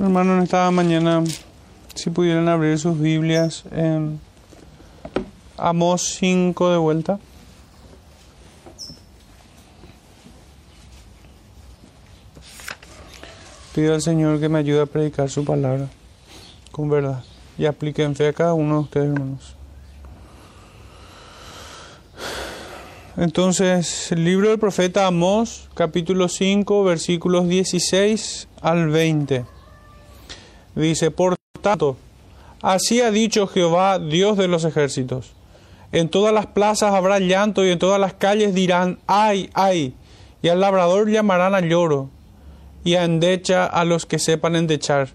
Hermano, en esta mañana, si pudieran abrir sus Biblias en Amos 5 de vuelta. Pido al Señor que me ayude a predicar su palabra con verdad y aplique en fe a cada uno de ustedes, hermanos. Entonces, el libro del profeta Amós, capítulo 5, versículos 16 al 20. Dice, por tanto, así ha dicho Jehová, Dios de los ejércitos. En todas las plazas habrá llanto y en todas las calles dirán, ay, ay, y al labrador llamarán a lloro, y a endecha a los que sepan endechar.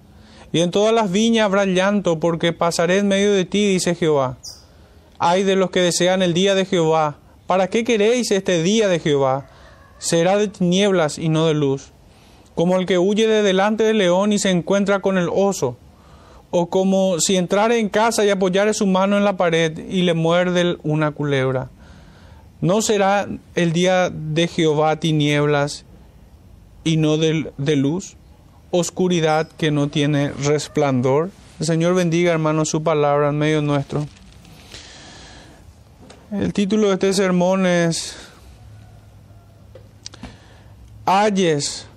Y en todas las viñas habrá llanto, porque pasaré en medio de ti, dice Jehová. Ay de los que desean el día de Jehová. ¿Para qué queréis este día de Jehová? Será de tinieblas y no de luz como el que huye de delante del león y se encuentra con el oso, o como si entrara en casa y apoyare su mano en la pared y le muerde una culebra. ¿No será el día de Jehová tinieblas y no de, de luz? Oscuridad que no tiene resplandor. El Señor bendiga, hermanos, su palabra en medio nuestro. El título de este sermón es Ayes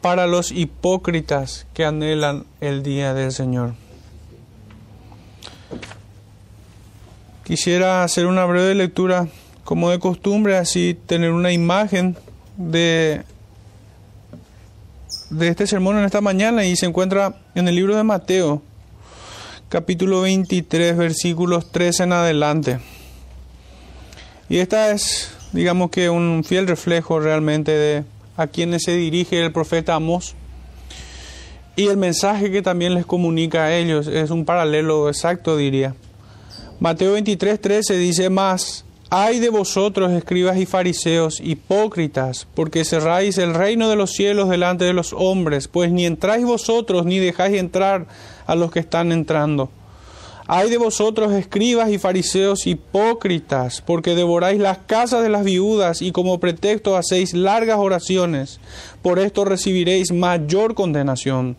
para los hipócritas que anhelan el día del Señor. Quisiera hacer una breve lectura, como de costumbre, así tener una imagen de, de este sermón en esta mañana y se encuentra en el libro de Mateo, capítulo 23, versículos 13 en adelante. Y esta es, digamos que, un fiel reflejo realmente de a quienes se dirige el profeta Amós. Y el mensaje que también les comunica a ellos es un paralelo exacto, diría. Mateo 23, 13 dice más, hay de vosotros, escribas y fariseos, hipócritas, porque cerráis el reino de los cielos delante de los hombres, pues ni entráis vosotros ni dejáis entrar a los que están entrando. Hay de vosotros escribas y fariseos hipócritas, porque devoráis las casas de las viudas y como pretexto hacéis largas oraciones. Por esto recibiréis mayor condenación.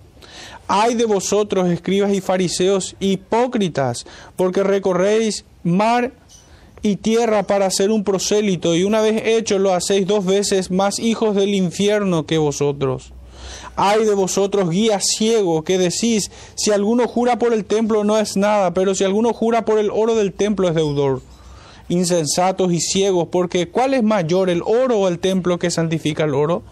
Hay de vosotros escribas y fariseos hipócritas, porque recorréis mar y tierra para hacer un prosélito, y una vez hecho lo hacéis dos veces más hijos del infierno que vosotros. Ay de vosotros, guías ciegos, que decís, si alguno jura por el templo no es nada, pero si alguno jura por el oro del templo es deudor. Insensatos y ciegos, porque ¿cuál es mayor, el oro o el templo que santifica el oro?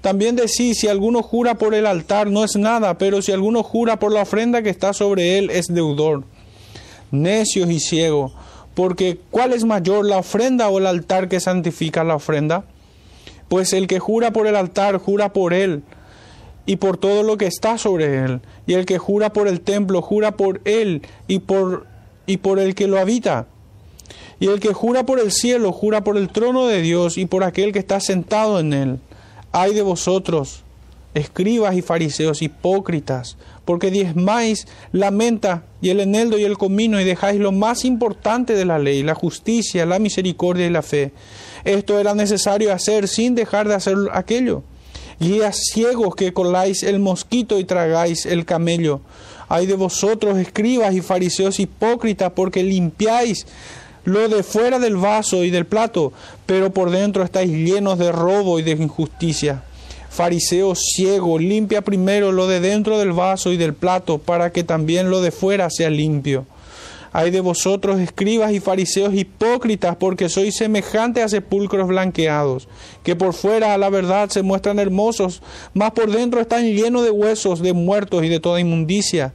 También decís, si alguno jura por el altar no es nada, pero si alguno jura por la ofrenda que está sobre él es deudor. Necios y ciegos, porque ¿cuál es mayor, la ofrenda o el altar que santifica la ofrenda? Pues el que jura por el altar, jura por él y por todo lo que está sobre él. Y el que jura por el templo, jura por él y por, y por el que lo habita. Y el que jura por el cielo, jura por el trono de Dios y por aquel que está sentado en él. Ay de vosotros, escribas y fariseos hipócritas, porque diezmáis la menta y el eneldo y el comino y dejáis lo más importante de la ley, la justicia, la misericordia y la fe. Esto era necesario hacer sin dejar de hacer aquello guías ciegos que coláis el mosquito y tragáis el camello. Ay de vosotros, escribas y fariseos hipócritas, porque limpiáis lo de fuera del vaso y del plato, pero por dentro estáis llenos de robo y de injusticia. Fariseo ciego, limpia primero lo de dentro del vaso y del plato, para que también lo de fuera sea limpio. Hay de vosotros, escribas y fariseos hipócritas, porque sois semejantes a sepulcros blanqueados, que por fuera a la verdad se muestran hermosos, mas por dentro están llenos de huesos, de muertos y de toda inmundicia.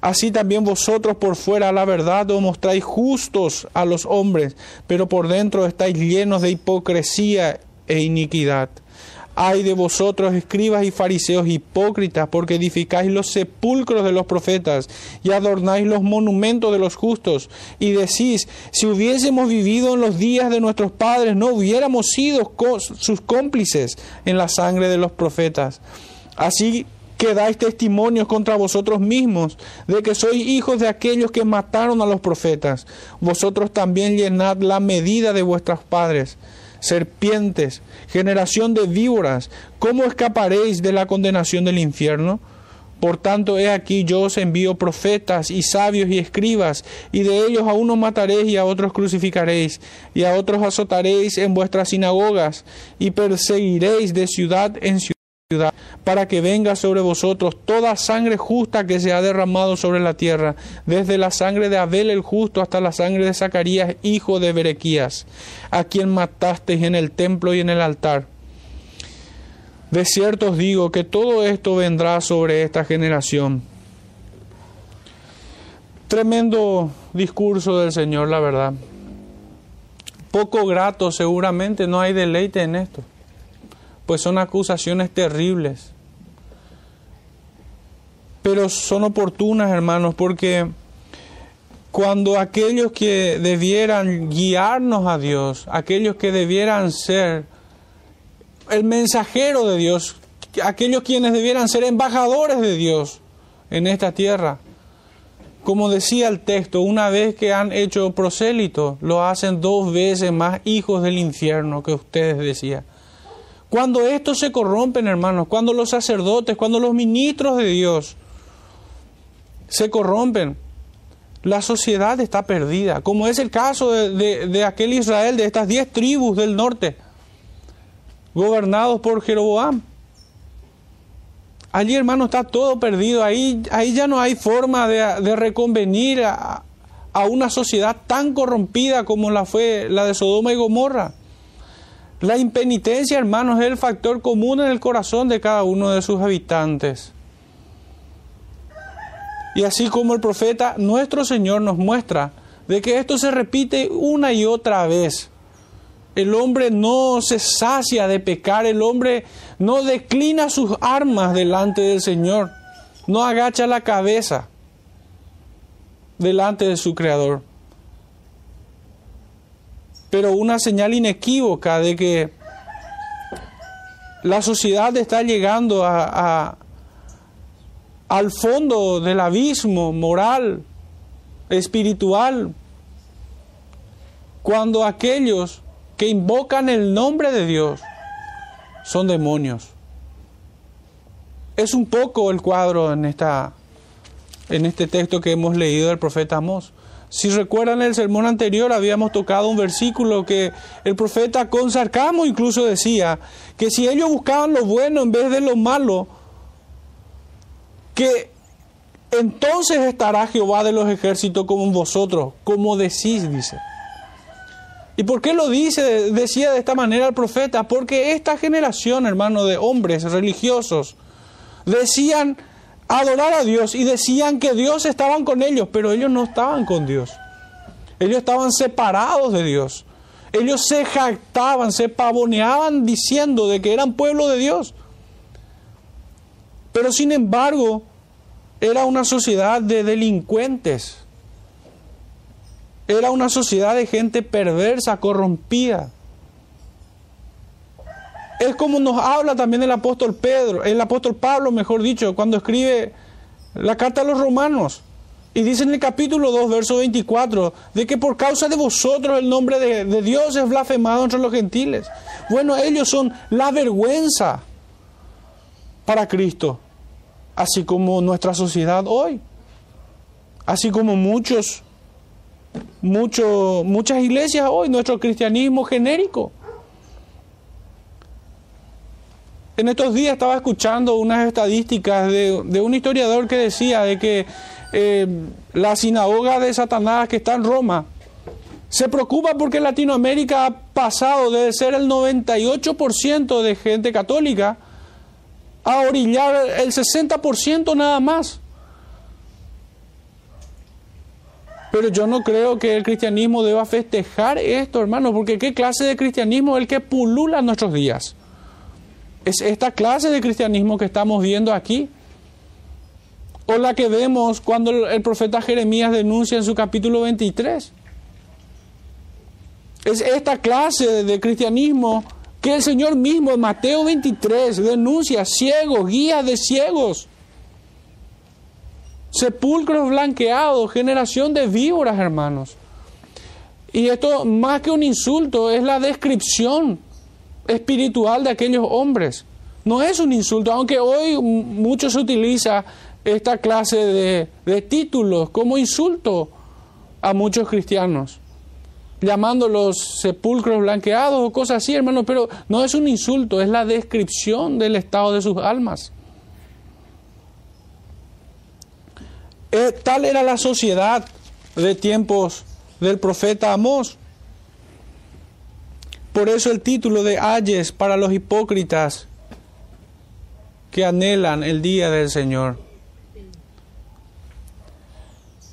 Así también vosotros por fuera a la verdad os mostráis justos a los hombres, pero por dentro estáis llenos de hipocresía e iniquidad. Ay de vosotros, escribas y fariseos hipócritas, porque edificáis los sepulcros de los profetas y adornáis los monumentos de los justos, y decís, si hubiésemos vivido en los días de nuestros padres, no hubiéramos sido sus cómplices en la sangre de los profetas. Así que dais testimonios contra vosotros mismos de que sois hijos de aquellos que mataron a los profetas. Vosotros también llenad la medida de vuestros padres serpientes, generación de víboras, ¿cómo escaparéis de la condenación del infierno? Por tanto, he aquí yo os envío profetas y sabios y escribas, y de ellos a unos mataréis y a otros crucificaréis, y a otros azotaréis en vuestras sinagogas, y perseguiréis de ciudad en ciudad, para que venga sobre vosotros toda sangre justa que se ha derramado sobre la tierra, desde la sangre de Abel el justo hasta la sangre de Zacarías, hijo de Berequías, a quien matasteis en el templo y en el altar. De cierto os digo que todo esto vendrá sobre esta generación. Tremendo discurso del Señor, la verdad. Poco grato seguramente, no hay deleite en esto, pues son acusaciones terribles. Pero son oportunas, hermanos, porque cuando aquellos que debieran guiarnos a Dios, aquellos que debieran ser el mensajero de Dios, aquellos quienes debieran ser embajadores de Dios en esta tierra. Como decía el texto, una vez que han hecho prosélito, lo hacen dos veces más hijos del infierno que ustedes decían. Cuando estos se corrompen, hermanos, cuando los sacerdotes, cuando los ministros de Dios se corrompen, la sociedad está perdida, como es el caso de, de aquel Israel, de estas diez tribus del norte gobernados por Jeroboam. Allí, hermano, está todo perdido. Ahí, ahí ya no hay forma de, reconvenir a, a, una sociedad tan corrompida como la fue la de Sodoma y Gomorra. La impenitencia, hermanos, es el factor común en el corazón de cada uno de sus habitantes. Y así como el profeta, nuestro Señor nos muestra de que esto se repite una y otra vez. El hombre no se sacia de pecar, el hombre no declina sus armas delante del Señor, no agacha la cabeza delante de su Creador. Pero una señal inequívoca de que la sociedad está llegando a, al fondo del abismo moral, espiritual, cuando aquellos que invocan el nombre de Dios son demonios. Es un poco el cuadro en, esta, en este texto que hemos leído del profeta Amós. Si recuerdan el sermón anterior, habíamos tocado un versículo que el profeta con sarcasmo incluso decía que si ellos buscaban lo bueno en vez de lo malo, que entonces estará Jehová de los ejércitos como vosotros, como decís, dice. ¿Y por qué lo dice, decía de esta manera el profeta? Porque esta generación, hermano, de hombres religiosos, decían adorar a Dios y decían que Dios estaban con ellos, pero ellos no estaban con Dios. Ellos estaban separados de Dios. Ellos se jactaban, se pavoneaban diciendo de que eran pueblo de Dios. Pero sin embargo, era una sociedad de delincuentes, era una sociedad de gente perversa, corrompida. Es como nos habla también el apóstol Pedro, el apóstol Pablo, mejor dicho, cuando escribe la carta a los romanos. Y dice en el capítulo 2, verso 24, de que por causa de vosotros el nombre de, Dios es blasfemado entre los gentiles. Bueno, ellos son la vergüenza para Cristo, así como nuestra sociedad hoy, así como muchos mucho, muchas iglesias hoy, nuestro cristianismo genérico. En estos días estaba escuchando unas estadísticas de, un historiador que decía de que eh, la sinagoga de Satanás que está en Roma se preocupa porque Latinoamérica ha pasado de ser el 98% de gente católica a orillar el 60% nada más. Pero yo no creo que el cristianismo deba festejar esto, hermanos, porque ¿qué clase de cristianismo es el que pulula en nuestros días? Es esta clase de cristianismo que estamos viendo aquí. O la que vemos cuando el profeta Jeremías denuncia en su capítulo 23. Es esta clase de cristianismo que el Señor mismo en Mateo 23 denuncia ciegos, guías de ciegos sepulcros blanqueados, generación de víboras, hermanos. Y esto, más que un insulto, es la descripción espiritual de aquellos hombres. No es un insulto, aunque hoy mucho se utiliza esta clase de, de títulos como insulto a muchos cristianos, llamándolos sepulcros blanqueados o cosas así, hermano, pero no es un insulto, es la descripción del estado de sus almas. Eh, tal era la sociedad de tiempos del profeta Amós. Por eso el título de Ayes para los hipócritas que anhelan el día del Señor.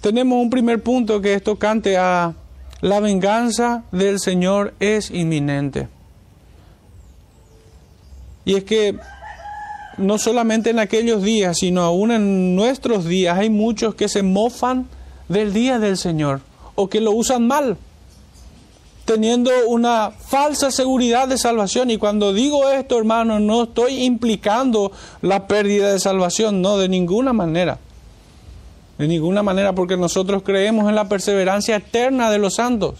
Tenemos un primer punto que es tocante a la venganza del Señor es inminente. Y es que no solamente en aquellos días, sino aún en nuestros días hay muchos que se mofan del día del Señor o que lo usan mal, teniendo una falsa seguridad de salvación. Y cuando digo esto, hermano, no estoy implicando la pérdida de salvación, no, de ninguna manera. De ninguna manera, porque nosotros creemos en la perseverancia eterna de los santos.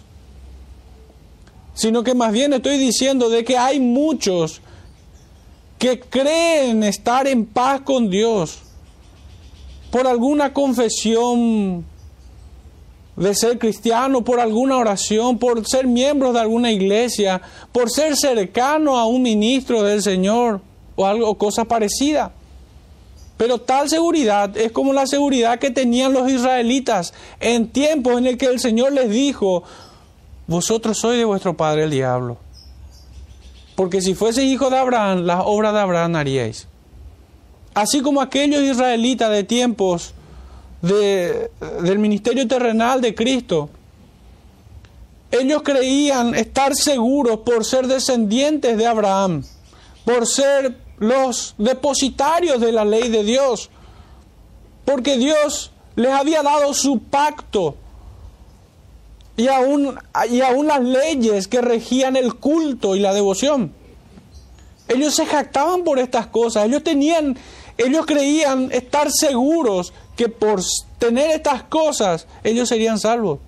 Sino que más bien estoy diciendo de que hay muchos que creen estar en paz con Dios por alguna confesión de ser cristiano, por alguna oración, por ser miembros de alguna iglesia, por ser cercano a un ministro del Señor o algo cosa parecida. Pero tal seguridad es como la seguridad que tenían los israelitas en tiempos en el que el Señor les dijo, vosotros sois de vuestro padre el diablo porque si fuese hijo de Abraham, las obras de Abraham haríais. Así como aquellos israelitas de tiempos del ministerio terrenal de Cristo, ellos creían estar seguros por ser descendientes de Abraham, por ser los depositarios de la ley de Dios, porque Dios les había dado su pacto y aún, y aún las leyes que regían el culto y la devoción. Ellos se jactaban por estas cosas, ellos tenían, ellos creían estar seguros que por tener estas cosas ellos serían salvos.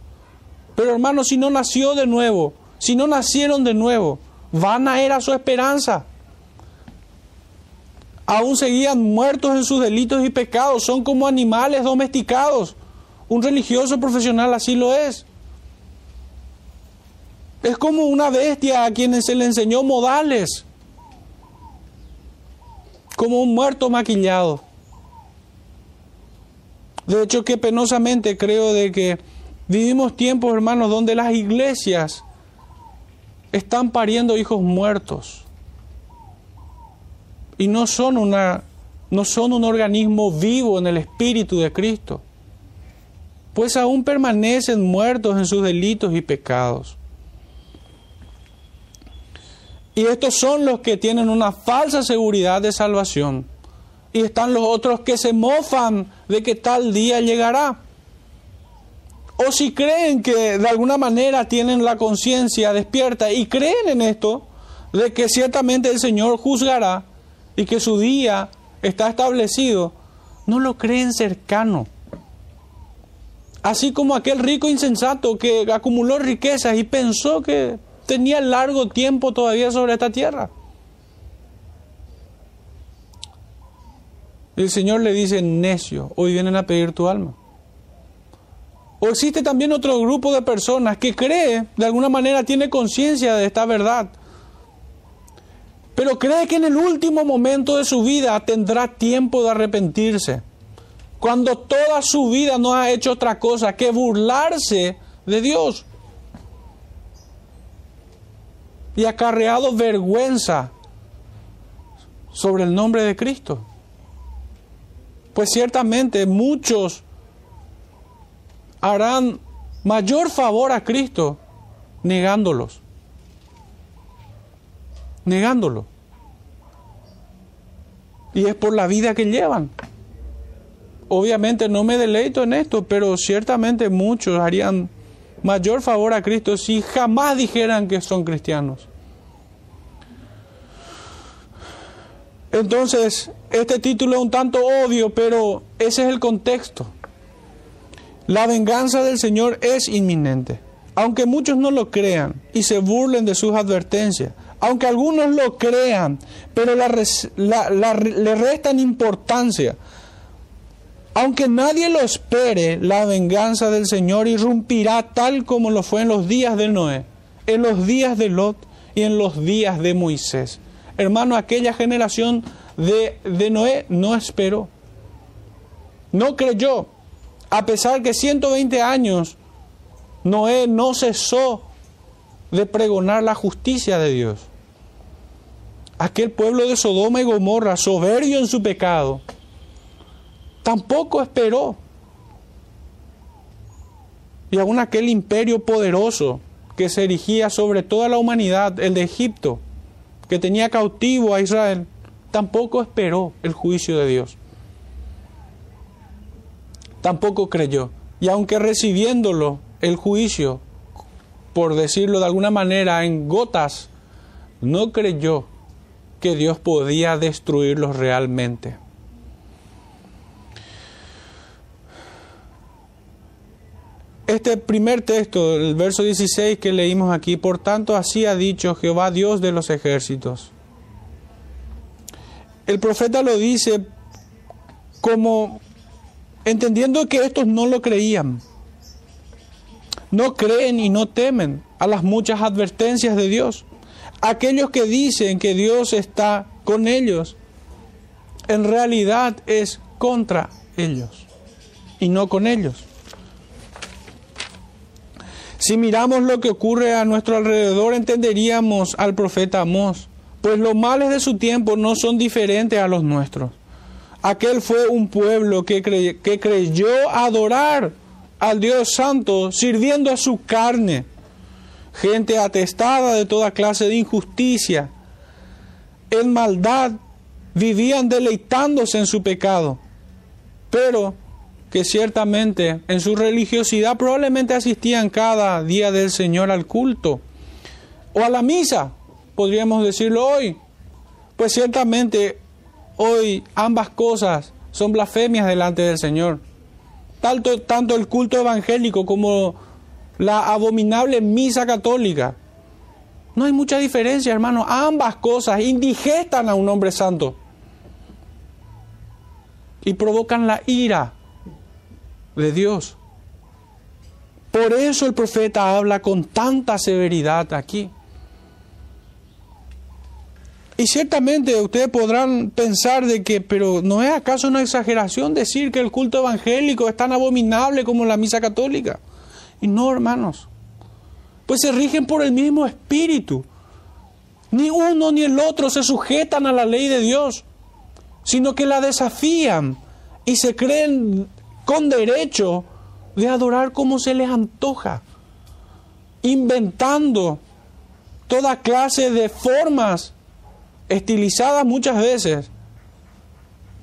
Pero hermanos, si no nació de nuevo, si no nacieron de nuevo, vana era su esperanza. Aún seguían muertos en sus delitos y pecados, son como animales domesticados. Un religioso profesional así lo es. Es como una bestia a quienes se le enseñó modales, como un muerto maquillado. De hecho, que penosamente creo de que vivimos tiempos, hermanos, donde las iglesias están pariendo hijos muertos y no son una no son un organismo vivo en el espíritu de Cristo, pues aún permanecen muertos en sus delitos y pecados. Y estos son los que tienen una falsa seguridad de salvación. Y están los otros que se mofan de que tal día llegará. O si creen que de alguna manera tienen la conciencia despierta y creen en esto, de que ciertamente el Señor juzgará y que su día está establecido, no lo creen cercano. Así como aquel rico insensato que acumuló riquezas y pensó que tenía largo tiempo todavía sobre esta tierra. El Señor le dice, necio, hoy vienen a pedir tu alma. O existe también otro grupo de personas que cree, de alguna manera tiene conciencia de esta verdad, pero cree que en el último momento de su vida tendrá tiempo de arrepentirse, cuando toda su vida no ha hecho otra cosa que burlarse de Dios y acarreado vergüenza sobre el nombre de Cristo. Pues ciertamente muchos harán mayor favor a Cristo negándolos. Negándolo. Y es por la vida que llevan. Obviamente no me deleito en esto, pero ciertamente muchos harían mayor favor a Cristo si jamás dijeran que son cristianos. Entonces, este título es un tanto obvio, pero ese es el contexto. La venganza del Señor es inminente. Aunque muchos no lo crean y se burlen de sus advertencias, aunque algunos lo crean, pero le restan importancia Aunque nadie lo espere, la venganza del Señor irrumpirá tal como lo fue en los días de Noé, en los días de Lot y en los días de Moisés. Hermano, aquella generación de, Noé no esperó, no creyó, a pesar que 120 años Noé no cesó de pregonar la justicia de Dios. Aquel pueblo de Sodoma y Gomorra, soberbio en su pecado, tampoco esperó. Y aún aquel imperio poderoso que se erigía sobre toda la humanidad, el de Egipto, que tenía cautivo a Israel, tampoco esperó el juicio de Dios. Tampoco creyó. Y aunque recibiéndolo el juicio, por decirlo de alguna manera, en gotas, no creyó que Dios podía destruirlos realmente. Este primer texto, el verso 16 que leímos aquí, por tanto así ha dicho Jehová Dios de los ejércitos. El profeta lo dice como entendiendo que estos no lo creían. No creen y no temen a las muchas advertencias de Dios. Aquellos que dicen que Dios está con ellos, en realidad es contra ellos y no con ellos. Si miramos lo que ocurre a nuestro alrededor, entenderíamos al profeta Amós, pues los males de su tiempo no son diferentes a los nuestros. Aquel fue un pueblo que, que creyó adorar al Dios Santo sirviendo a su carne, gente atestada de toda clase de injusticia, en maldad, vivían deleitándose en su pecado, pero que ciertamente en su religiosidad probablemente asistían cada día del Señor al culto o a la misa, podríamos decirlo hoy. Pues ciertamente hoy ambas cosas son blasfemias delante del Señor. Tanto, tanto el culto evangélico como la abominable misa católica. No hay mucha diferencia, hermano. Ambas cosas indigestan a un hombre santo y provocan la ira de Dios. Por eso el profeta habla con tanta severidad aquí. Y ciertamente ustedes podrán pensar de que, pero ¿no es acaso una exageración decir que el culto evangélico es tan abominable como la misa católica? Y no, hermanos, pues se rigen por el mismo espíritu. Ni uno ni el otro se sujetan a la ley de Dios, sino que la desafían y se creen con derecho de adorar como se les antoja, inventando toda clase de formas estilizadas muchas veces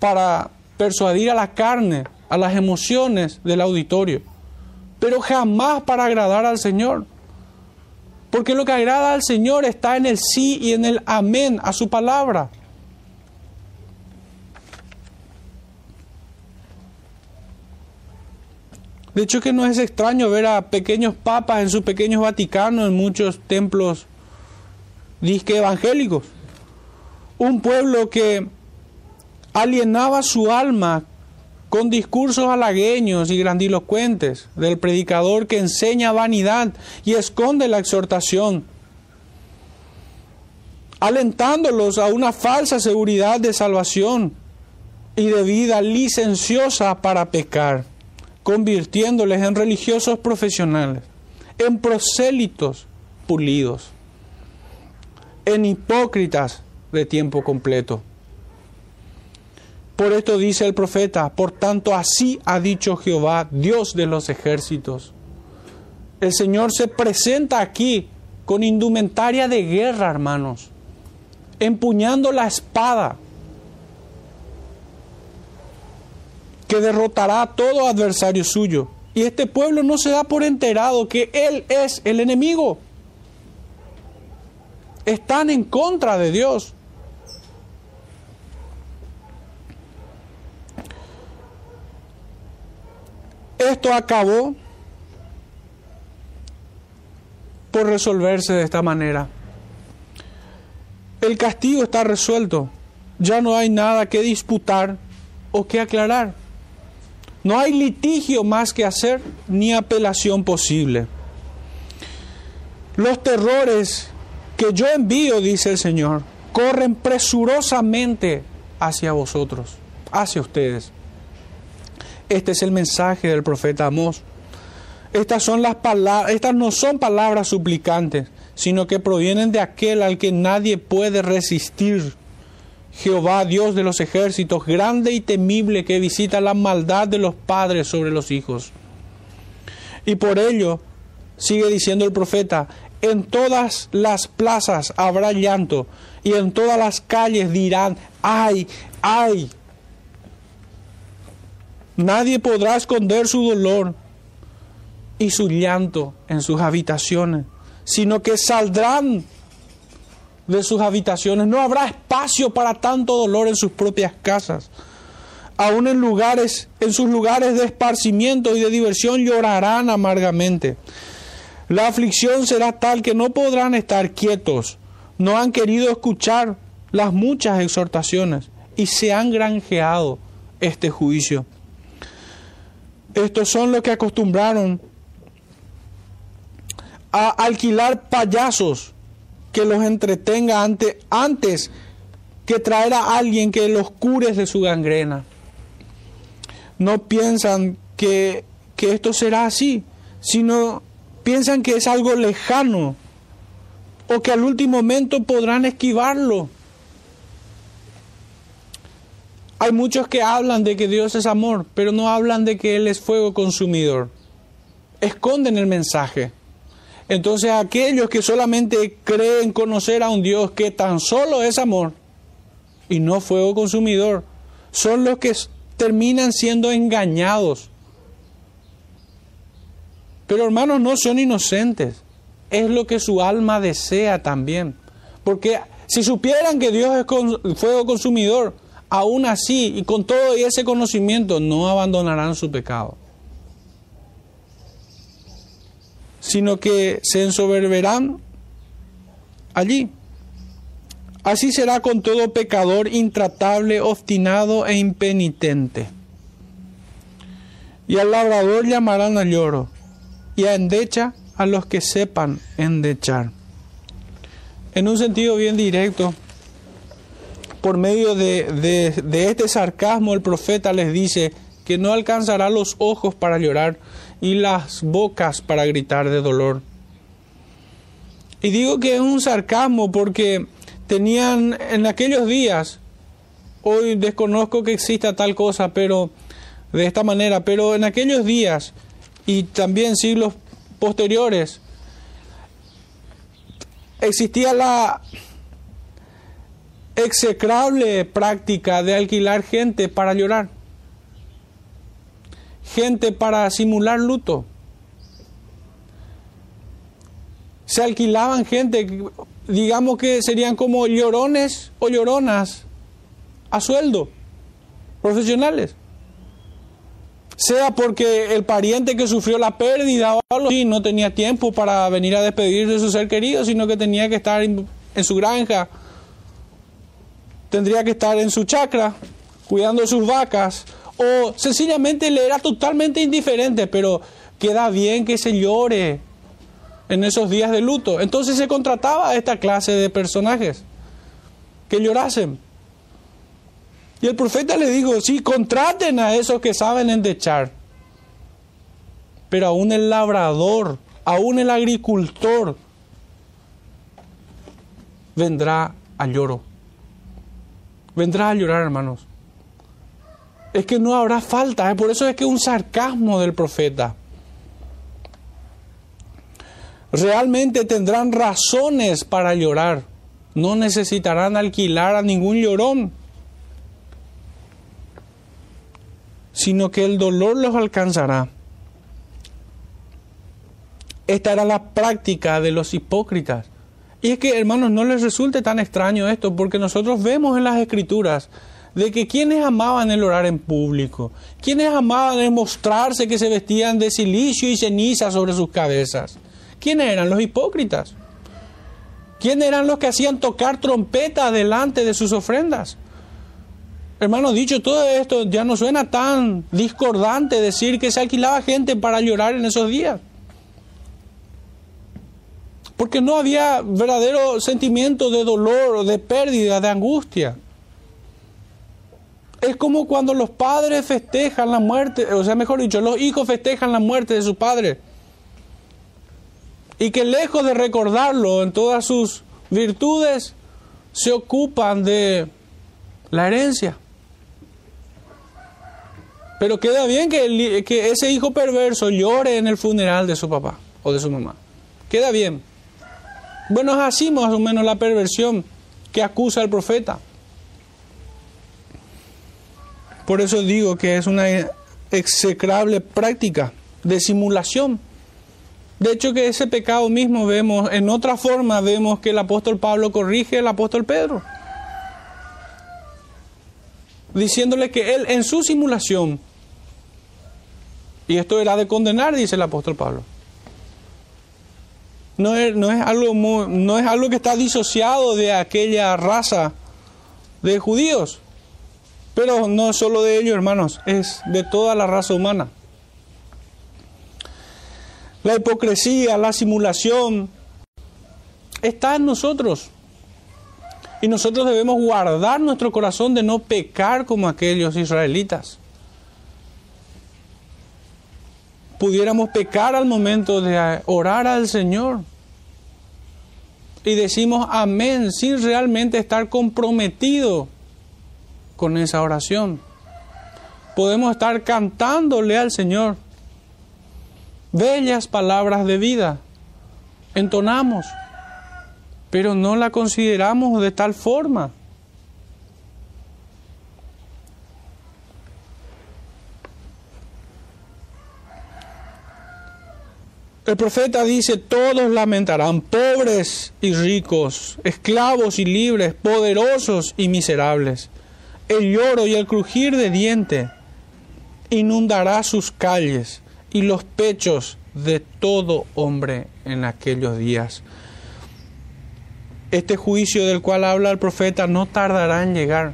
para persuadir a la carne, a las emociones del auditorio, pero jamás para agradar al Señor. Porque lo que agrada al Señor está en el sí y en el amén a su palabra. De hecho que no es extraño ver a pequeños papas en sus pequeños Vaticanos, en muchos templos disque evangélicos. Un pueblo que alienaba su alma con discursos halagueños y grandilocuentes del predicador que enseña vanidad y esconde la exhortación, alentándolos a una falsa seguridad de salvación y de vida licenciosa para pecar convirtiéndoles en religiosos profesionales, en prosélitos pulidos, en hipócritas de tiempo completo. Por esto dice el profeta, por tanto así ha dicho Jehová, Dios de los ejércitos. El Señor se presenta aquí con indumentaria de guerra, hermanos, empuñando la espada que derrotará a todo adversario suyo. Y este pueblo no se da por enterado que Él es el enemigo. Están en contra de Dios. Esto acabó por resolverse de esta manera. El castigo está resuelto. Ya no hay nada que disputar o que aclarar. No hay litigio más que hacer ni apelación posible. Los terrores que yo envío, dice el Señor, corren presurosamente hacia vosotros, hacia ustedes. Este es el mensaje del profeta Amós. Estas, son las palabras, estas no son palabras suplicantes, sino que provienen de aquel al que nadie puede resistir. Jehová, Dios de los ejércitos, grande y temible, que visita la maldad de los padres sobre los hijos. Y por ello, sigue diciendo el profeta, en todas las plazas habrá llanto, y en todas las calles dirán, ay, ay. Nadie podrá esconder su dolor y su llanto en sus habitaciones, sino que saldrán de sus habitaciones. No habrá espacio para tanto dolor en sus propias casas. Aún en lugares, en sus lugares de esparcimiento y de diversión llorarán amargamente. La aflicción será tal que no podrán estar quietos. No han querido escuchar las muchas exhortaciones y se han granjeado este juicio. Estos son los que acostumbraron a alquilar payasos que los entretenga antes que traer a alguien que los cure de su gangrena. No piensan que, que esto será así, sino piensan que es algo lejano o que al último momento podrán esquivarlo. Hay muchos que hablan de que Dios es amor, pero no hablan de que Él es fuego consumidor. Esconden el mensaje. Entonces aquellos que solamente creen conocer a un Dios que tan solo es amor y no fuego consumidor, son los que terminan siendo engañados. Pero hermanos, no son inocentes. Es lo que su alma desea también. Porque si supieran que Dios es fuego consumidor, aún así y con todo ese conocimiento no abandonarán su pecado. Sino que se ensoberberán allí. Así será con todo pecador intratable, obstinado e impenitente. Y al labrador llamarán a lloro, y a endecha a los que sepan endechar. En un sentido bien directo, por medio de, de este sarcasmo, el profeta les dice que no alcanzará los ojos para llorar, y las bocas para gritar de dolor. Y digo que es un sarcasmo porque tenían en aquellos días, hoy desconozco que exista tal cosa, pero de esta manera, pero en aquellos días y también siglos posteriores, existía la execrable práctica de alquilar gente para llorar gente para simular luto. Se alquilaban gente, digamos que serían como llorones o lloronas a sueldo, profesionales. Sea porque el pariente que sufrió la pérdida o algo así no tenía tiempo para venir a despedir de su ser querido, sino que tenía que estar en, en su granja, tendría que estar en su chacra, cuidando sus vacas, o sencillamente le era totalmente indiferente, pero queda bien que se llore en esos días de luto. Entonces se contrataba a esta clase de personajes que llorasen. Y el profeta le dijo, sí, contraten a esos que saben endechar. Pero aún el labrador, aún el agricultor, vendrá a lloro. Vendrá a llorar, hermanos es que no habrá falta. ¿eh? Por eso es que es un sarcasmo del profeta. Realmente tendrán razones para llorar. No necesitarán alquilar a ningún llorón. Sino que el dolor los alcanzará. Esta era la práctica de los hipócritas. Y es que, hermanos, no les resulte tan extraño esto, porque nosotros vemos en las escrituras de que quienes amaban el orar en público, quienes amaban el mostrarse que se vestían de silicio y ceniza sobre sus cabezas, ¿quiénes eran los hipócritas? ¿Quiénes eran los que hacían tocar trompetas delante de sus ofrendas? Hermano, dicho todo esto, ya no suena tan discordante decir que se alquilaba gente para llorar en esos días. Porque no había verdadero sentimiento de dolor, de pérdida, de angustia. Es como cuando los padres festejan la muerte, o sea, mejor dicho, los hijos festejan la muerte de su padre. Y que lejos de recordarlo en todas sus virtudes, se ocupan de la herencia. Pero queda bien que, que ese hijo perverso llore en el funeral de su papá o de su mamá. Queda bien. Bueno, es así más o menos la perversión que acusa el profeta. Por eso digo que es una execrable práctica de simulación. De hecho que ese pecado mismo vemos, en otra forma vemos que el apóstol Pablo corrige al apóstol Pedro. Diciéndole que él en su simulación, y esto era de condenar, dice el apóstol Pablo. No es, no es, algo, no es algo que está disociado de aquella raza de judíos. Pero no solo de ellos, hermanos, es de toda la raza humana. La hipocresía, la simulación, está en nosotros. Y nosotros debemos guardar nuestro corazón de no pecar como aquellos israelitas. Pudiéramos pecar al momento de orar al Señor. Y decimos amén sin realmente estar comprometido con esa oración. Podemos estar cantándole al Señor bellas palabras de vida, entonamos, pero no la consideramos de tal forma. El profeta dice, todos lamentarán, pobres y ricos, esclavos y libres, poderosos y miserables el lloro y el crujir de diente inundará sus calles y los pechos de todo hombre en aquellos días. Este juicio del cual habla el profeta no tardará en llegar.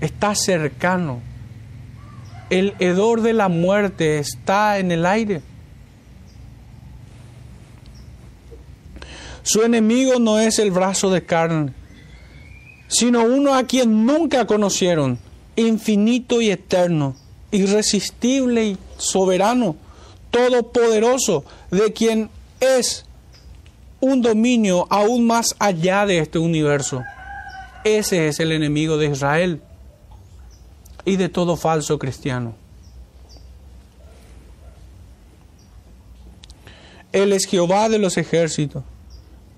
Está cercano. El hedor de la muerte está en el aire. Su enemigo no es el brazo de carne sino uno a quien nunca conocieron, infinito y eterno, irresistible y soberano, todopoderoso, de quien es un dominio aún más allá de este universo. Ese es el enemigo de Israel y de todo falso cristiano. Él es Jehová de los ejércitos,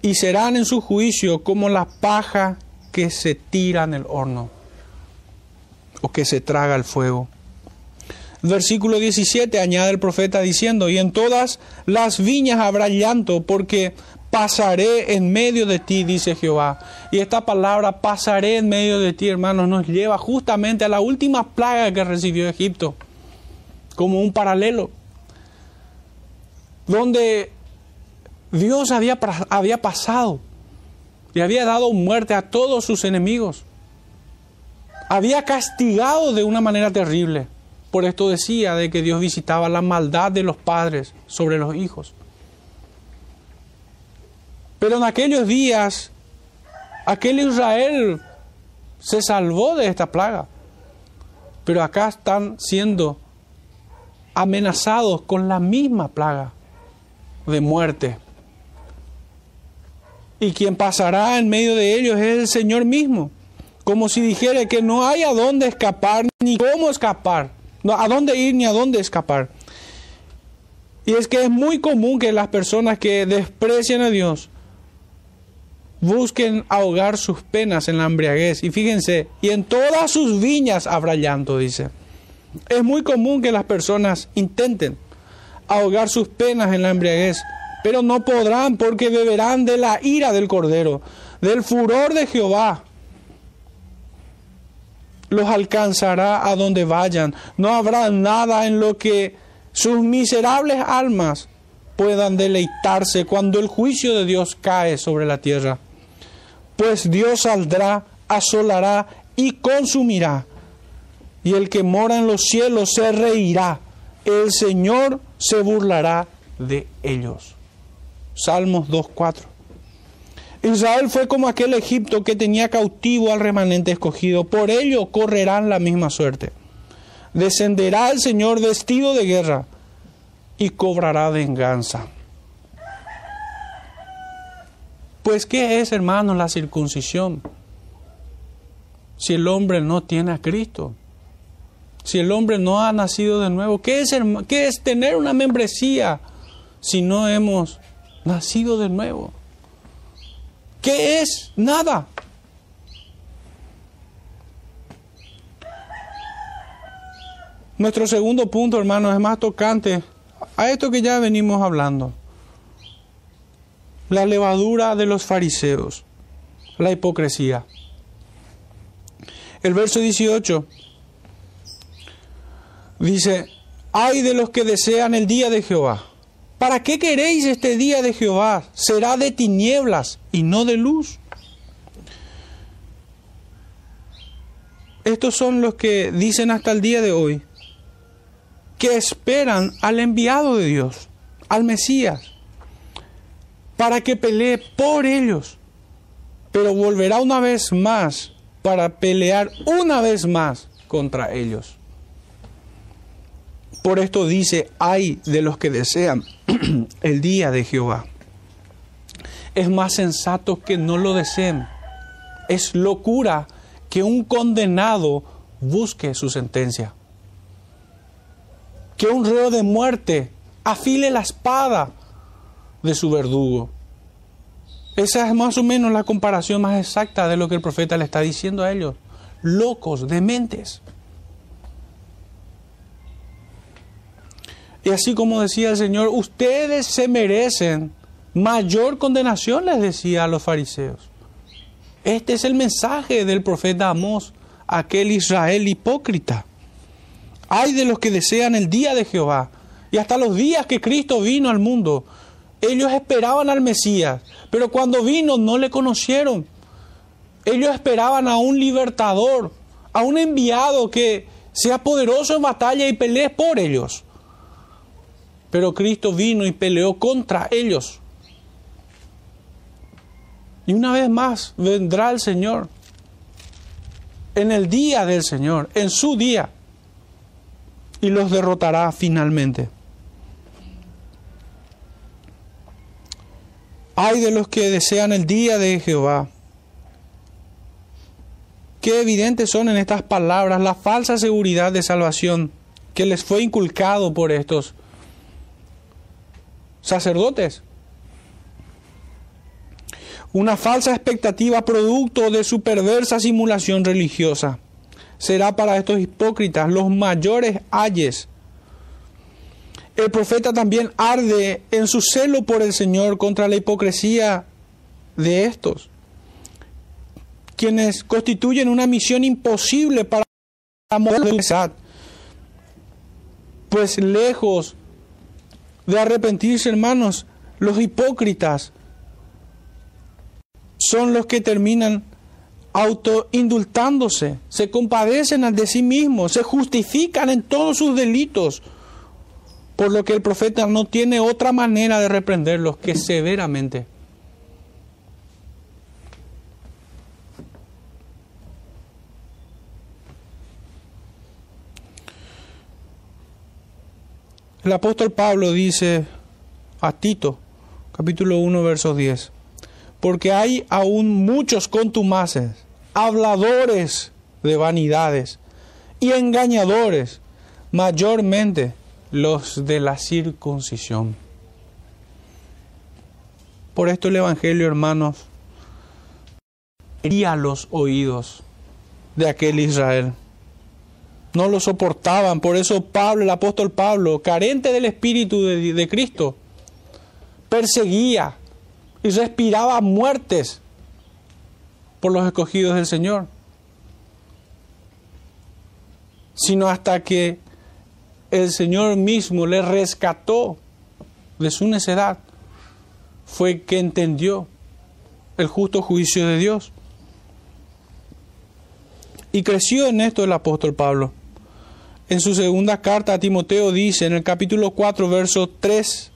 y serán en su juicio como la paja que se tira en el horno o que se traga el fuego. Versículo 17 añade el profeta diciendo, y en todas las viñas habrá llanto, porque pasaré en medio de ti, dice Jehová. Y esta palabra, pasaré en medio de ti, hermanos, nos lleva justamente a la última plaga que recibió Egipto, como un paralelo, donde Dios había, había pasado y había dado muerte a todos sus enemigos. Había castigado de una manera terrible. Por esto decía de que Dios visitaba la maldad de los padres sobre los hijos. Pero en aquellos días, aquel Israel se salvó de esta plaga. Pero acá están siendo amenazados con la misma plaga de muerte y quien pasará en medio de ellos es el Señor mismo, como si dijera que no hay a dónde escapar ni cómo escapar, a dónde ir ni a dónde escapar. Y es que es muy común que las personas que desprecian a Dios busquen ahogar sus penas en la embriaguez. Y fíjense, y en todas sus viñas habrá llanto, dice. Es muy común que las personas intenten ahogar sus penas en la embriaguez pero no podrán porque beberán de la ira del Cordero, del furor de Jehová. Los alcanzará a donde vayan. No habrá nada en lo que sus miserables almas puedan deleitarse cuando el juicio de Dios cae sobre la tierra. Pues Dios saldrá, asolará y consumirá. Y el que mora en los cielos se reirá. El Señor se burlará de ellos. Salmos 2.4. Israel fue como aquel Egipto que tenía cautivo al remanente escogido. Por ello correrán la misma suerte. Descenderá el Señor vestido de guerra y cobrará venganza. Pues ¿qué es, hermanos, la circuncisión? Si el hombre no tiene a Cristo, si el hombre no ha nacido de nuevo, ¿qué es, qué es tener una membresía si no hemos nacido de nuevo? ¿Qué es? Nada. Nuestro segundo punto, hermanos, es más tocante a esto que ya venimos hablando. La levadura de los fariseos, la hipocresía. El verso 18 dice, ay de los que desean el día de Jehová. ¿Para qué queréis este día de Jehová? Será de tinieblas y no de luz. Estos son los que dicen hasta el día de hoy que esperan al enviado de Dios, al Mesías, para que pelee por ellos, pero volverá una vez más para pelear una vez más contra ellos. Por esto dice, hay de los que desean el día de Jehová. Es más sensato que no lo deseen. Es locura que un condenado busque su sentencia. Que un reo de muerte afile la espada de su verdugo. Esa es más o menos la comparación más exacta de lo que el profeta le está diciendo a ellos. Locos, dementes. Y así como decía el Señor, ustedes se merecen mayor condenación, les decía a los fariseos. Este es el mensaje del profeta Amós, aquel Israel hipócrita. Hay de los que desean el día de Jehová y hasta los días que Cristo vino al mundo. Ellos esperaban al Mesías, pero cuando vino no le conocieron. Ellos esperaban a un libertador, a un enviado que sea poderoso en batalla y pelee por ellos. Pero Cristo vino y peleó contra ellos. Y una vez más vendrá el Señor. En el día del Señor, en su día. Y los derrotará finalmente. Hay de los que desean el día de Jehová. Qué evidentes son en estas palabras la falsa seguridad de salvación que les fue inculcado por estos sacerdotes. Una falsa expectativa producto de su perversa simulación religiosa. Será para estos hipócritas los mayores ayes el profeta también arde en su celo por el Señor contra la hipocresía de estos, quienes constituyen una misión imposible para la moralidad, pues lejos de arrepentirse, hermanos, los hipócritas son los que terminan autoindultándose, se compadecen de sí mismos, se justifican en todos sus delitos por lo que el profeta no tiene otra manera de reprenderlos que severamente. El apóstol Pablo dice a Tito, capítulo 1, verso 10, porque hay aún muchos contumaces, habladores de vanidades y engañadores, mayormente los de la circuncisión. Por esto el Evangelio, hermanos, hería los oídos de aquel Israel. No lo soportaban, por eso Pablo, el apóstol Pablo, carente del Espíritu de, de Cristo, perseguía y respiraba muertes por los escogidos del Señor. Sino hasta que el Señor mismo le rescató de su necedad, fue que entendió el justo juicio de Dios. Y creció en esto el apóstol Pablo. En su segunda carta a Timoteo dice en el capítulo 4, verso 3,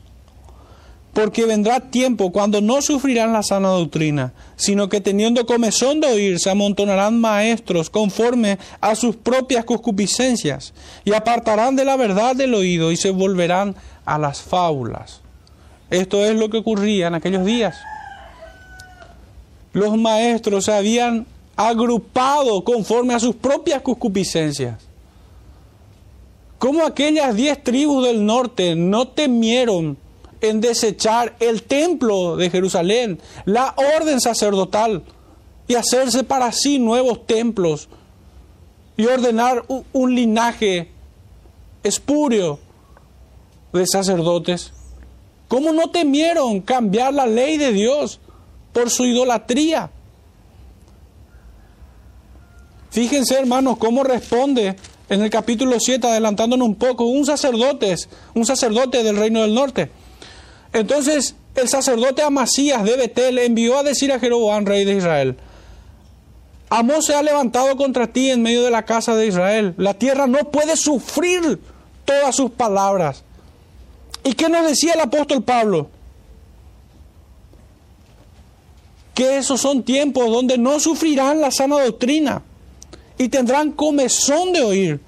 porque vendrá tiempo cuando no sufrirán la sana doctrina, sino que teniendo comezón de oír, se amontonarán maestros conforme a sus propias concupiscencias, y apartarán de la verdad del oído y se volverán a las fábulas. Esto es lo que ocurría en aquellos días. Los maestros se habían agrupado conforme a sus propias concupiscencias. Como aquellas diez tribus del norte no temieron en desechar el templo de Jerusalén, la orden sacerdotal, y hacerse para sí nuevos templos, y ordenar un linaje espurio de sacerdotes. ¿Cómo no temieron cambiar la ley de Dios por su idolatría? Fíjense, hermanos, cómo responde en el capítulo 7, adelantándonos un poco, un sacerdote, un sacerdote del reino del norte. Entonces, el sacerdote Amasías de Betel envió a decir a Jeroboam, rey de Israel, Amós se ha levantado contra ti en medio de la casa de Israel. La tierra no puede sufrir todas sus palabras. ¿Y qué nos decía el apóstol Pablo? Que esos son tiempos donde no sufrirán la sana doctrina y tendrán comezón de oír.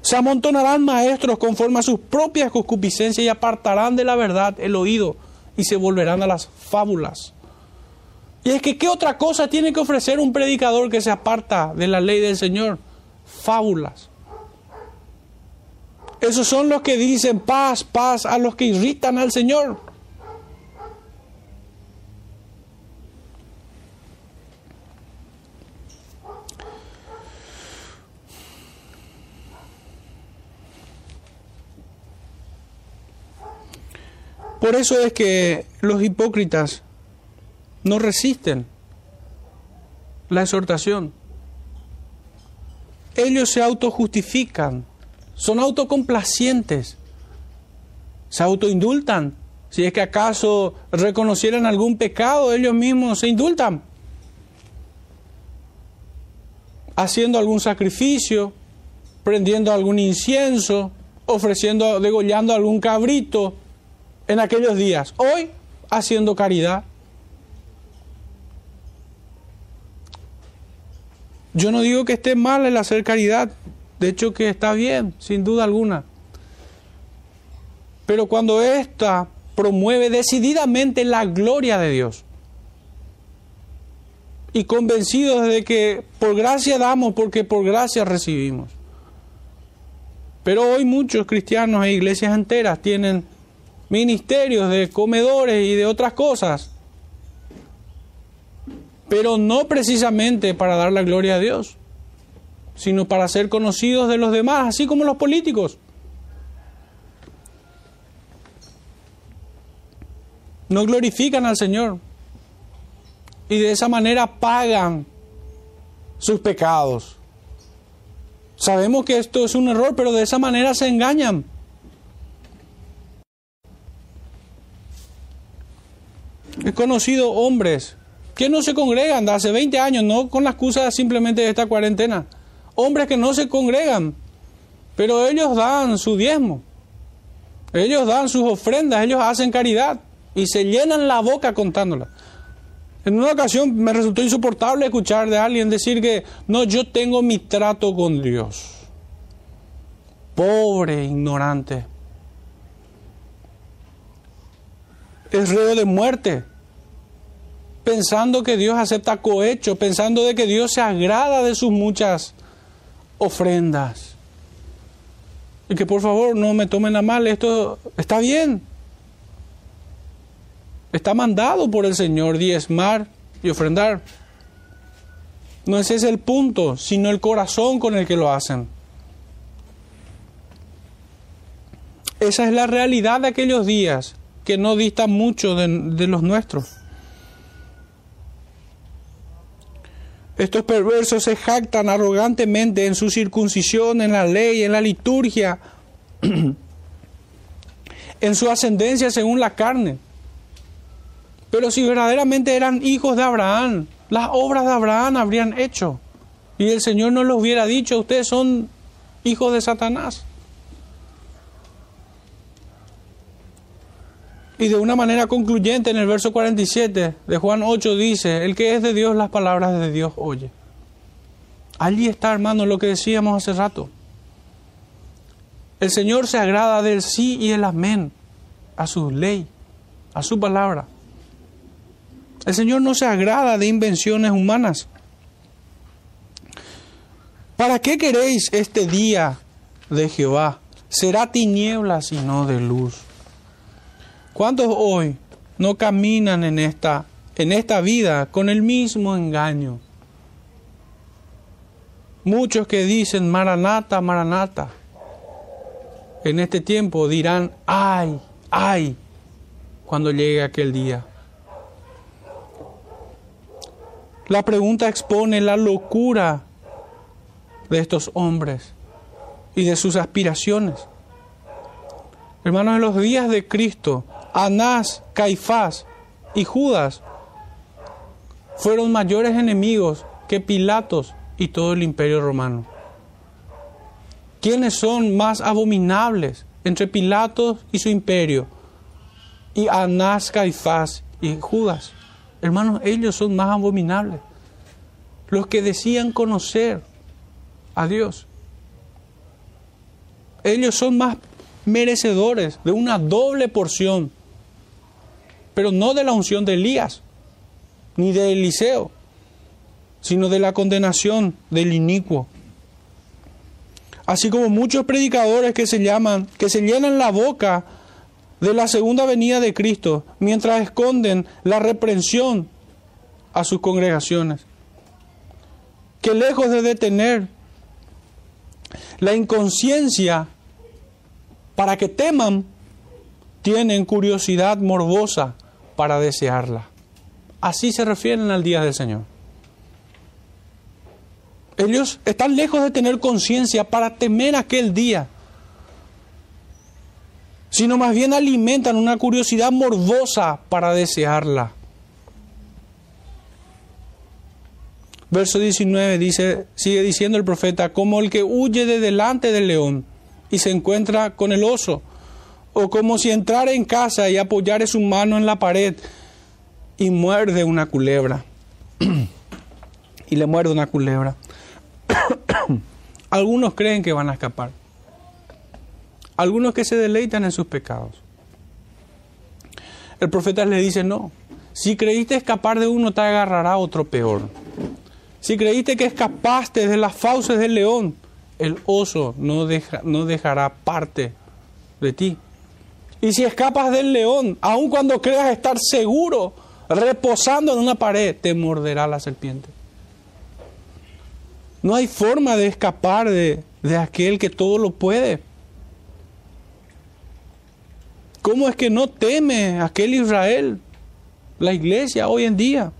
Se amontonarán maestros conforme a sus propias concupiscencias y apartarán de la verdad el oído y se volverán a las fábulas. Y es que, ¿qué otra cosa tiene que ofrecer un predicador que se aparta de la ley del Señor? Fábulas. Esos son los que dicen paz, paz a los que irritan al Señor. Por eso es que los hipócritas no resisten la exhortación. Ellos se autojustifican son autocomplacientes, se autoindultan. Si es que acaso reconocieran algún pecado, ellos mismos se indultan. Haciendo algún sacrificio, prendiendo algún incienso, ofreciendo, degollando algún cabrito en aquellos días. Hoy, haciendo caridad. Yo no digo que esté mal el hacer caridad, de hecho que está bien, sin duda alguna. Pero cuando ésta promueve decididamente la gloria de Dios y convencidos de que por gracia damos porque por gracia recibimos. Pero hoy muchos cristianos e iglesias enteras tienen ministerios de comedores y de otras cosas, pero no precisamente para dar la gloria a Dios sino para ser conocidos de los demás, así como los políticos. No glorifican al Señor y de esa manera pagan sus pecados. Sabemos que esto es un error, pero de esa manera se engañan. He conocido hombres que no se congregan de hace 20 años, no con la excusa simplemente de esta cuarentena, hombres que no se congregan, pero ellos dan su diezmo, ellos dan sus ofrendas, ellos hacen caridad y se llenan la boca contándola. En una ocasión me resultó insoportable escuchar de alguien decir que no, yo tengo mi trato con Dios. Pobre ignorante. Es reo de muerte. Pensando que Dios acepta cohecho, pensando de que Dios se agrada de sus muchas ofrendas. Y que por favor no me tomen a mal, esto está bien. Está mandado por el Señor diezmar y ofrendar. No ese es el punto, sino el corazón con el que lo hacen. Esa es la realidad de aquellos días que no distan mucho de, de los nuestros. Estos perversos se jactan arrogantemente en su circuncisión, en la ley, en la liturgia, en su ascendencia según la carne. Pero si verdaderamente eran hijos de Abraham, las obras de Abraham habrían hecho. y el Señor no los hubiera dicho, ustedes son hijos de Satanás. Y de una manera concluyente en el verso 47 de Juan 8 dice, el que es de Dios las palabras de Dios oye. Allí está, hermano, lo que decíamos hace rato. El Señor se agrada del sí y el amén a su ley, a su palabra. El Señor no se agrada de invenciones humanas. ¿Para qué queréis este día de Jehová? Será tinieblas y no de luz. ¿Cuántos hoy no caminan en esta, en esta vida con el mismo engaño? Muchos que dicen Maranata, Maranata, en este tiempo dirán, ay, ay, cuando llegue aquel día. La pregunta expone la locura de estos hombres y de sus aspiraciones. Hermanos, en los días de Cristo, Anás, Caifás y Judas fueron mayores enemigos que Pilatos y todo el imperio romano. ¿Quiénes son más abominables entre Pilatos y su imperio? Y Anás, Caifás y Judas. Hermanos, ellos son más abominables. Los que decían conocer a Dios. Ellos son más merecedores de una doble porción pero no de la unción de Elías, ni de Eliseo, sino de la condenación del inicuo. Así como muchos predicadores que se llaman, que se llenan la boca de la segunda venida de Cristo, mientras esconden la reprensión a sus congregaciones. Que lejos de detener la inconsciencia para que teman, tienen curiosidad morbosa para desearla. Así se refieren al día del Señor. Ellos están lejos de tener conciencia para temer aquel día, sino más bien alimentan una curiosidad morbosa para desearla. Verso 19 dice, sigue diciendo el profeta, como el que huye de delante del león y se encuentra con el oso o como si entrara en casa y apoyara su mano en la pared y muerde una culebra. y le muerde una culebra. Algunos creen que van a escapar. Algunos que se deleitan en sus pecados. El profeta le dice, no, si creíste escapar de uno, te agarrará otro peor. Si creíste que escapaste de las fauces del león, el oso no, deja, no dejará parte de ti. Y si escapas del león, aun cuando creas estar seguro, reposando en una pared, te morderá la serpiente. No hay forma de escapar de, de aquel que todo lo puede. ¿Cómo es que no teme aquel Israel, la iglesia hoy en día?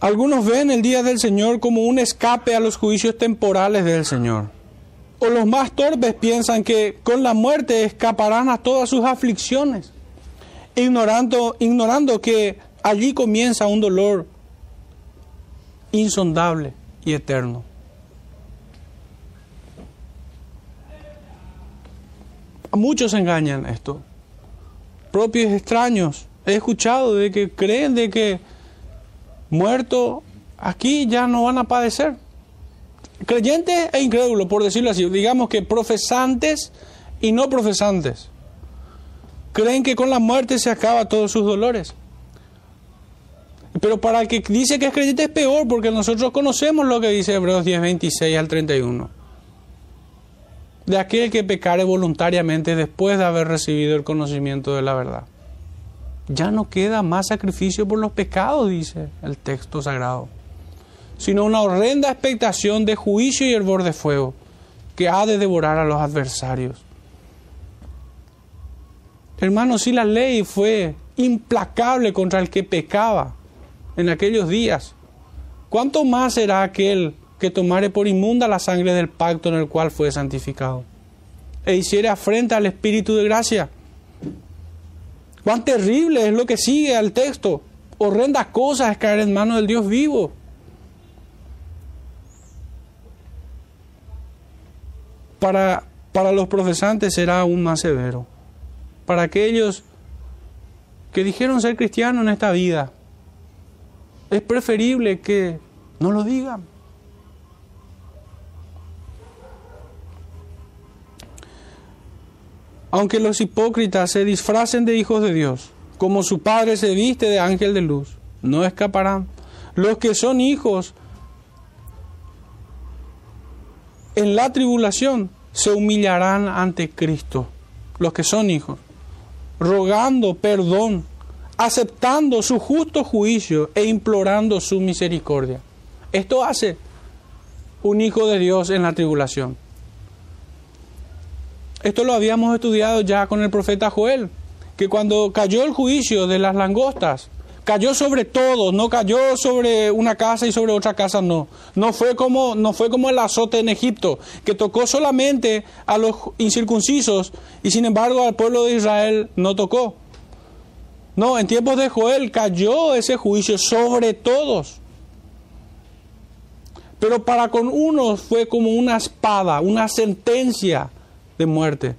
Algunos ven el día del Señor como un escape a los juicios temporales del Señor o los más torpes piensan que con la muerte escaparán a todas sus aflicciones, ignorando, ignorando que allí comienza un dolor insondable y eterno. Muchos engañan esto. Propios extraños. He escuchado de que creen de que muertos aquí ya no van a padecer creyentes e incrédulos, por decirlo así, digamos que profesantes y no profesantes, creen que con la muerte se acaba todos sus dolores. Pero para el que dice que es creyente es peor, porque nosotros conocemos lo que dice Hebreos 10, 26 al 31. De aquel que pecare voluntariamente después de haber recibido el conocimiento de la verdad. Ya no queda más sacrificio por los pecados, dice el texto sagrado sino una horrenda expectación de juicio y hervor de fuego que ha de devorar a los adversarios. Hermanos, si la ley fue implacable contra el que pecaba en aquellos días, ¿cuánto más será aquel que tomare por inmunda la sangre del pacto en el cual fue santificado e hiciere afrenta al Espíritu de gracia? Cuán terrible es lo que sigue al texto. horrenda cosa es caer en manos del Dios vivo. Para, para los profesantes será aún más severo. Para aquellos que dijeron ser cristianos en esta vida, es preferible que no lo digan. Aunque los hipócritas se disfracen de hijos de Dios, como su Padre se viste de ángel de luz, no escaparán. Los que son hijos en la tribulación se humillarán ante Cristo, los que son hijos, rogando perdón, aceptando su justo juicio e implorando su misericordia. Esto hace un hijo de Dios en la tribulación. Esto lo habíamos estudiado ya con el profeta Joel, que cuando cayó el juicio de las langostas, cayó sobre todos, no cayó sobre una casa y sobre otra casa, no. No fue como, no fue como el azote en Egipto, que tocó solamente a los incircuncisos y sin embargo al pueblo de Israel no tocó. No, en tiempos de Joel cayó ese juicio sobre todos. Pero para con unos fue como una espada, una sentencia de muerte.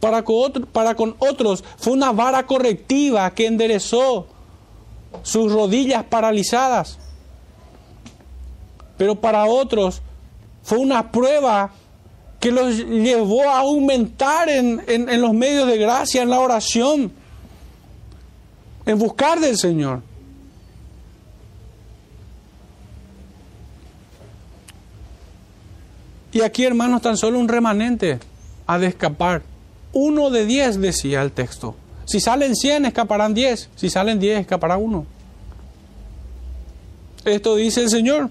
Para con, para con otros fue una vara correctiva que enderezó sus rodillas paralizadas. Pero para otros fue una prueba que los llevó a aumentar en, en, los medios de gracia, en la oración, en buscar del Señor. Y aquí, hermanos, tan solo un remanente ha de escapar. Uno de diez, decía el texto. Si salen cien, escaparán diez. Si salen diez, escapará uno. Esto dice el Señor.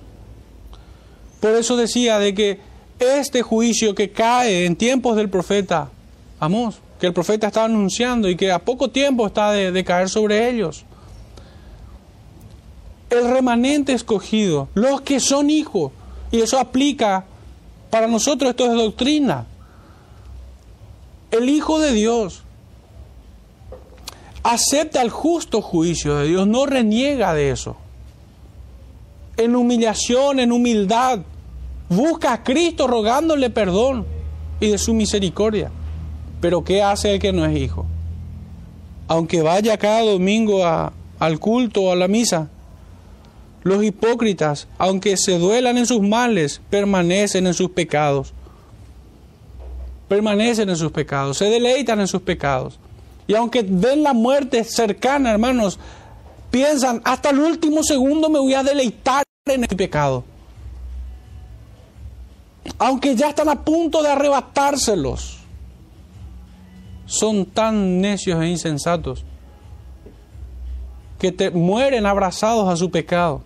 Por eso decía de que este juicio que cae en tiempos del profeta Amós, que el profeta está anunciando y que a poco tiempo está de, de caer sobre ellos. El remanente escogido, los que son hijos, y eso aplica para nosotros, esto es doctrina el Hijo de Dios acepta el justo juicio de Dios, no reniega de eso. En humillación, en humildad, busca a Cristo rogándole perdón y de su misericordia. Pero ¿qué hace el que no es hijo? Aunque vaya cada domingo al culto o a la misa, los hipócritas, aunque se duelan en sus males, permanecen en sus pecados permanecen en sus pecados, se deleitan en sus pecados. Y aunque ven la muerte cercana, hermanos, piensan, hasta el último segundo me voy a deleitar en este pecado. Aunque ya están a punto de arrebatárselos, son tan necios e insensatos que te mueren abrazados a su pecado.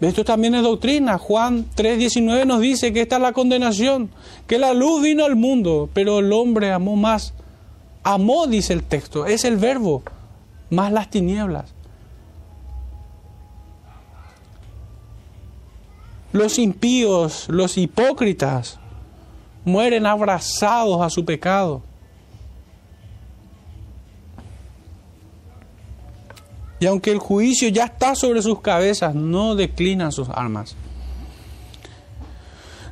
Esto también es doctrina. Juan 3:19 nos dice que esta es la condenación, que la luz vino al mundo, pero el hombre amó más. Amó, dice el texto, es el verbo, más las tinieblas. Los impíos, los hipócritas, mueren abrazados a su pecado. Y aunque el juicio ya está sobre sus cabezas, no declinan sus armas.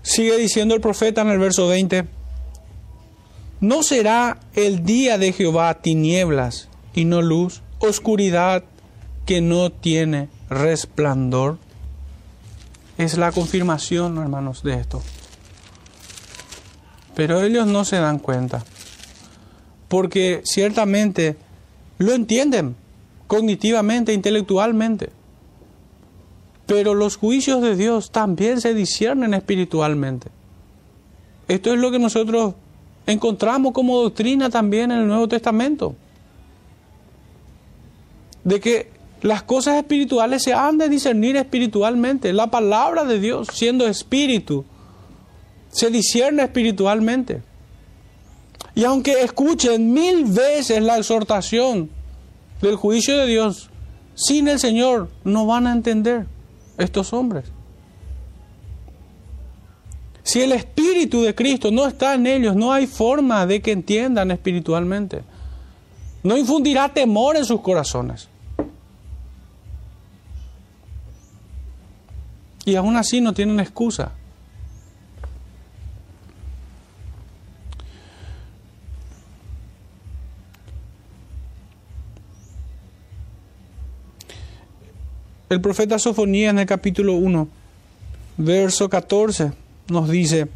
Sigue diciendo el profeta en el verso 20, ¿no será el día de Jehová tinieblas y no luz, oscuridad que no tiene resplandor? Es la confirmación, hermanos, de esto. Pero ellos no se dan cuenta, porque ciertamente lo entienden, cognitivamente, intelectualmente. Pero los juicios de Dios también se disciernen espiritualmente. Esto es lo que nosotros encontramos como doctrina también en el Nuevo Testamento. De que las cosas espirituales se han de discernir espiritualmente. La palabra de Dios, siendo espíritu, se discierne espiritualmente. Y aunque escuchen mil veces la exhortación del juicio de Dios, sin el Señor no van a entender estos hombres. Si el Espíritu de Cristo no está en ellos, no hay forma de que entiendan espiritualmente. No infundirá temor en sus corazones. Y aún así no tienen excusa. El profeta Sofonía en el capítulo 1, verso 14 nos dice,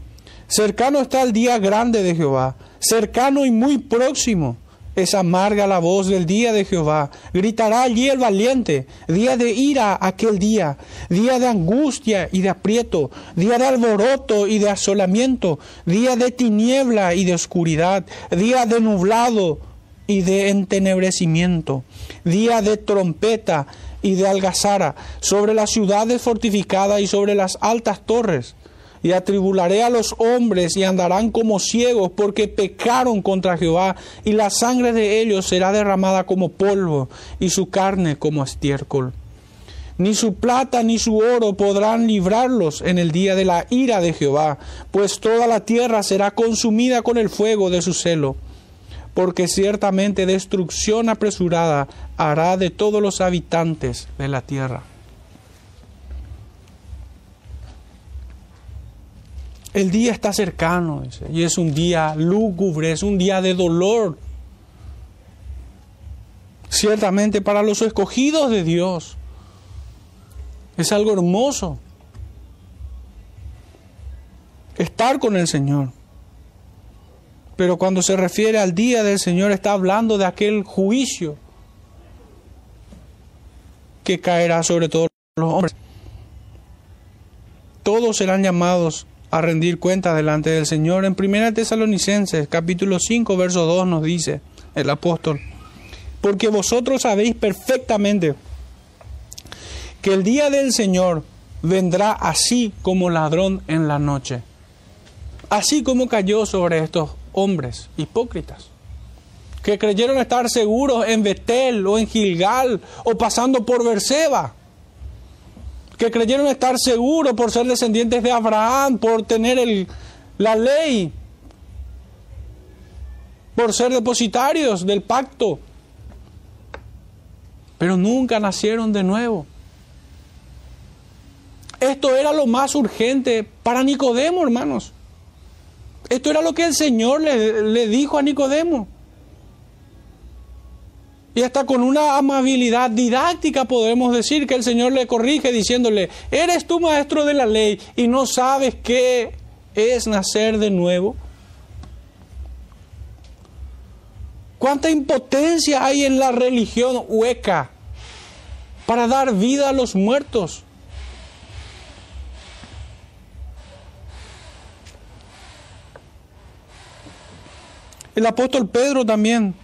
cercano está el día grande de Jehová, cercano y muy próximo. Es amarga la voz del día de Jehová. Gritará allí el valiente. Día de ira aquel día. Día de angustia y de aprieto. Día de alboroto y de asolamiento. Día de tiniebla y de oscuridad. Día de nublado y de entenebrecimiento. Día de trompeta y de algazara, sobre las ciudades fortificadas y sobre las altas torres. Y atribularé a los hombres y andarán como ciegos porque pecaron contra Jehová, y la sangre de ellos será derramada como polvo, y su carne como estiércol. Ni su plata ni su oro podrán librarlos en el día de la ira de Jehová, pues toda la tierra será consumida con el fuego de su celo porque ciertamente destrucción apresurada hará de todos los habitantes de la tierra. El día está cercano, y es un día lúgubre, es un día de dolor. Ciertamente para los escogidos de Dios es algo hermoso estar con el Señor. Pero cuando se refiere al día del Señor está hablando de aquel juicio que caerá sobre todos los hombres. Todos serán llamados a rendir cuenta delante del Señor. En 1 Tesalonicenses capítulo 5 verso 2 nos dice el apóstol, porque vosotros sabéis perfectamente que el día del Señor vendrá así como ladrón en la noche, así como cayó sobre estos hombres hipócritas que creyeron estar seguros en Betel o en Gilgal o pasando por Berseba, que creyeron estar seguros por ser descendientes de Abraham, por tener la ley, por ser depositarios del pacto, pero nunca nacieron de nuevo. Esto era lo más urgente para Nicodemo, hermanos. Esto era lo que el Señor le, dijo a Nicodemo. Y hasta con una amabilidad didáctica podemos decir que el Señor le corrige diciéndole, eres tú maestro de la ley y no sabes qué es nacer de nuevo. ¿Cuánta impotencia hay en la religión hueca para dar vida a los muertos? El apóstol Pedro también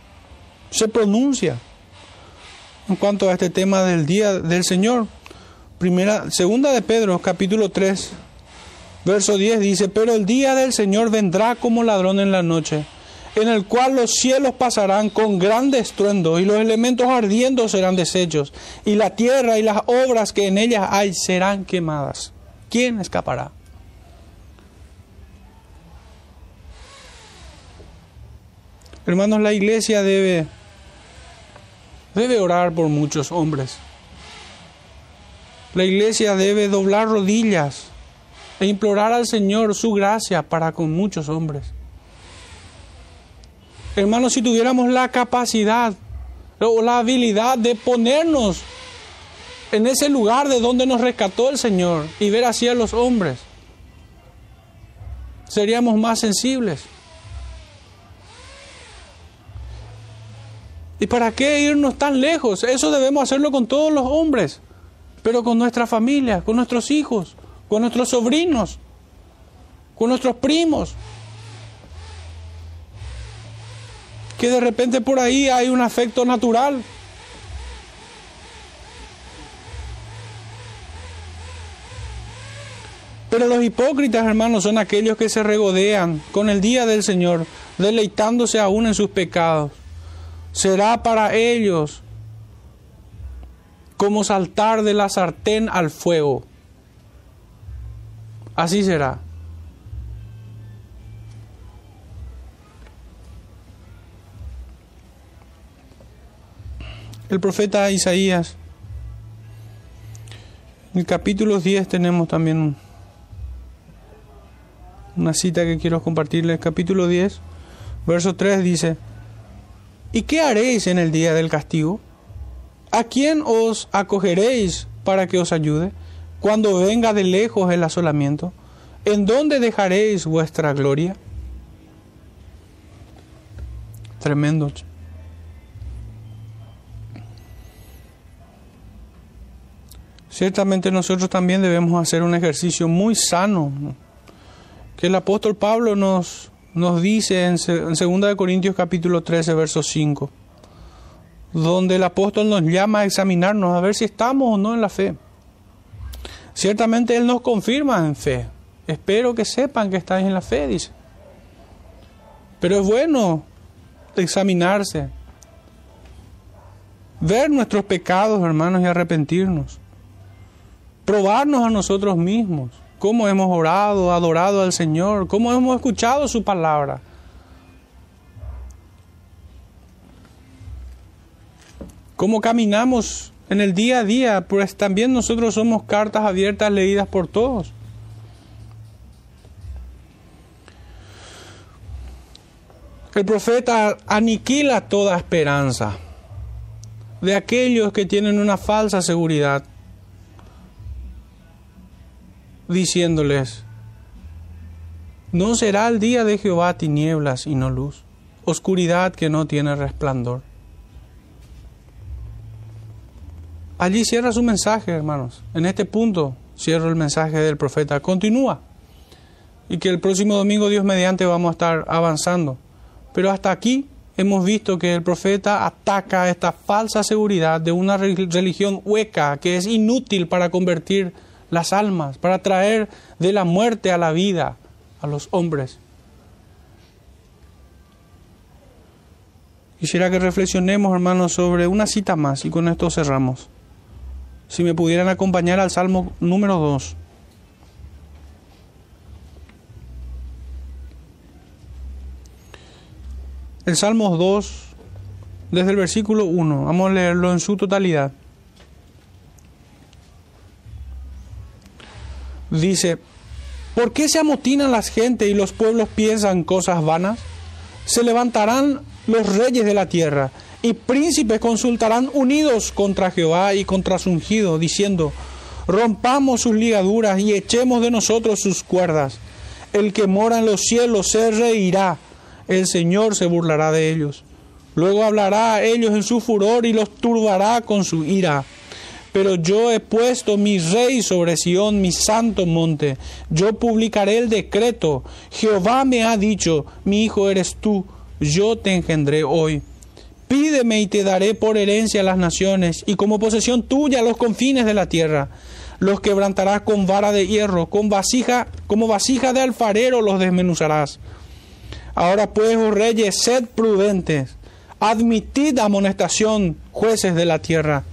se pronuncia en cuanto a este tema del día del Señor. Primera, segunda de Pedro, capítulo 3, verso 10 dice, pero el día del Señor vendrá como ladrón en la noche, en el cual los cielos pasarán con gran estruendo y los elementos ardiendo serán deshechos y la tierra y las obras que en ella hay serán quemadas. ¿Quién escapará? Hermanos, la iglesia debe, debe orar por muchos hombres. La iglesia debe doblar rodillas e implorar al Señor su gracia para con muchos hombres. Hermanos, si tuviéramos la capacidad o la habilidad de ponernos en ese lugar de donde nos rescató el Señor y ver así a los hombres, seríamos más sensibles. ¿Y para qué irnos tan lejos? Eso debemos hacerlo con todos los hombres, pero con nuestra familia, con nuestros hijos, con nuestros sobrinos, con nuestros primos. Que de repente por ahí hay un afecto natural. Pero los hipócritas, hermanos, son aquellos que se regodean con el día del Señor, deleitándose aún en sus pecados será para ellos como saltar de la sartén al fuego. Así será. El profeta Isaías En el capítulo 10 tenemos también una cita que quiero compartirles. Capítulo 10, verso 3 dice, ¿y qué haréis en el día del castigo? ¿A quién os acogeréis para que os ayude? Cuando venga de lejos el asolamiento, ¿en dónde dejaréis vuestra gloria? Tremendo. Ciertamente nosotros también debemos hacer un ejercicio muy sano, que el apóstol Pablo nos, nos dice en, en 2 Corintios capítulo 13, verso 5, donde el apóstol nos llama a examinarnos, a ver si estamos o no en la fe. Ciertamente Él nos confirma en fe. Espero que sepan que estáis en la fe, dice. Pero es bueno examinarse, ver nuestros pecados, hermanos, y arrepentirnos probarnos a nosotros mismos, cómo hemos orado, adorado al Señor, cómo hemos escuchado su palabra. Cómo caminamos en el día a día, pues también nosotros somos cartas abiertas leídas por todos. El profeta aniquila toda esperanza de aquellos que tienen una falsa seguridad diciéndoles, no será el día de Jehová tinieblas y no luz, oscuridad que no tiene resplandor. Allí cierra su mensaje, hermanos. En este punto cierro el mensaje del profeta. Continúa. Y que el próximo domingo, Dios mediante, vamos a estar avanzando. Pero hasta aquí hemos visto que el profeta ataca esta falsa seguridad de una religión hueca que es inútil para convertir las almas, para traer de la muerte a la vida a los hombres. Quisiera que reflexionemos, hermanos, sobre una cita más y con esto cerramos. Si me pudieran acompañar al Salmo número 2. El Salmo 2, desde el versículo 1, vamos a leerlo en su totalidad. Dice, ¿por qué se amotinan las gentes y los pueblos piensan cosas vanas? Se levantarán los reyes de la tierra y príncipes consultarán unidos contra Jehová y contra su ungido, diciendo, rompamos sus ligaduras y echemos de nosotros sus cuerdas. El que mora en los cielos se reirá, el Señor se burlará de ellos. Luego hablará a ellos en su furor y los turbará con su ira pero yo he puesto mi rey sobre Sión, mi santo monte. Yo publicaré el decreto. Jehová me ha dicho, mi hijo eres tú, yo te engendré hoy. Pídeme y te daré por herencia las naciones y como posesión tuya los confines de la tierra. Los quebrantarás con vara de hierro, con vasija, como vasija de alfarero los desmenuzarás. Ahora pues, oh reyes, sed prudentes, admitid amonestación, jueces de la tierra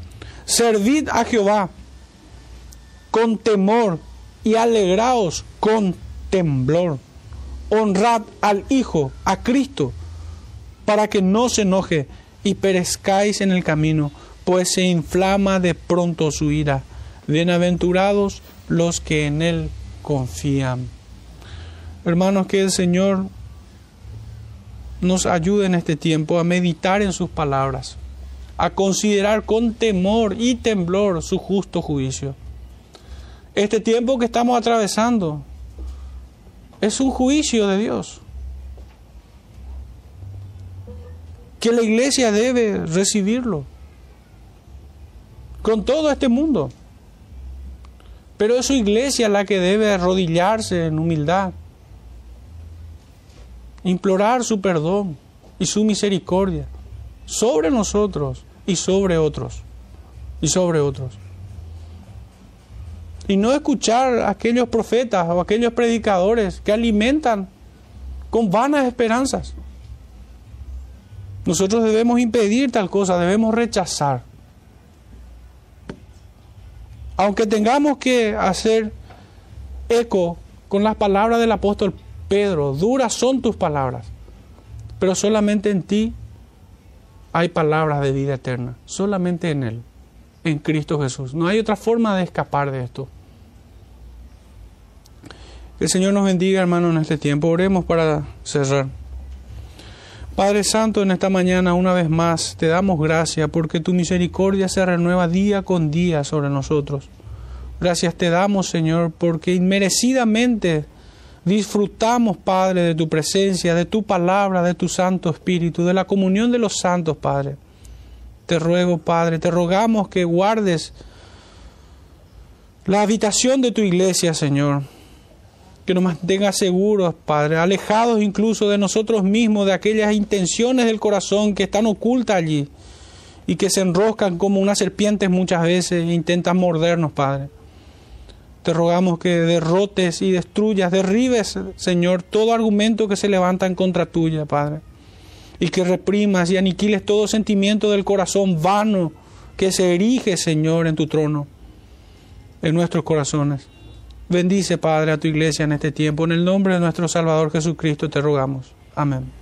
Servid a Jehová con temor y alegraos con temblor. Honrad al Hijo, a Cristo, para que no se enoje y perezcáis en el camino, pues se inflama de pronto su ira. Bienaventurados los que en Él confían. Hermanos, que el Señor nos ayude en este tiempo a meditar en sus palabras a considerar con temor y temblor su justo juicio. Este tiempo que estamos atravesando es un juicio de Dios que la iglesia debe recibirlo con todo este mundo. Pero es su iglesia la que debe arrodillarse en humildad, implorar su perdón y su misericordia sobre nosotros y sobre otros, y sobre otros. Y no escuchar a aquellos profetas o aquellos predicadores que alimentan con vanas esperanzas. Nosotros debemos impedir tal cosa, debemos rechazar. Aunque tengamos que hacer eco con las palabras del apóstol Pedro, duras son tus palabras, pero solamente en ti hay palabras de vida eterna, solamente en Él. en Cristo Jesús. No hay otra forma de escapar de esto. Que el Señor nos bendiga, hermanos, en este tiempo. Oremos para cerrar. Padre Santo, en esta mañana una vez más te damos gracias porque tu misericordia se renueva día con día sobre nosotros. Gracias te damos, Señor, porque inmerecidamente disfrutamos, Padre, de tu presencia, de tu palabra, de tu Santo Espíritu, de la comunión de los santos, Padre. Te ruego, Padre, te rogamos que guardes la habitación de tu iglesia, Señor. Que nos mantenga seguros, Padre, alejados incluso de nosotros mismos, de aquellas intenciones del corazón que están ocultas allí y que se enroscan como unas serpientes muchas veces e intentan mordernos, Padre. Te rogamos que derrotes y destruyas, derribes, Señor, todo argumento que se levanta en contra tuya, Padre. Y que reprimas y aniquiles todo sentimiento del corazón vano que se erige, Señor, en tu trono, en nuestros corazones. Bendice, Padre, a tu iglesia en este tiempo. En el nombre de nuestro Salvador Jesucristo te rogamos. Amén.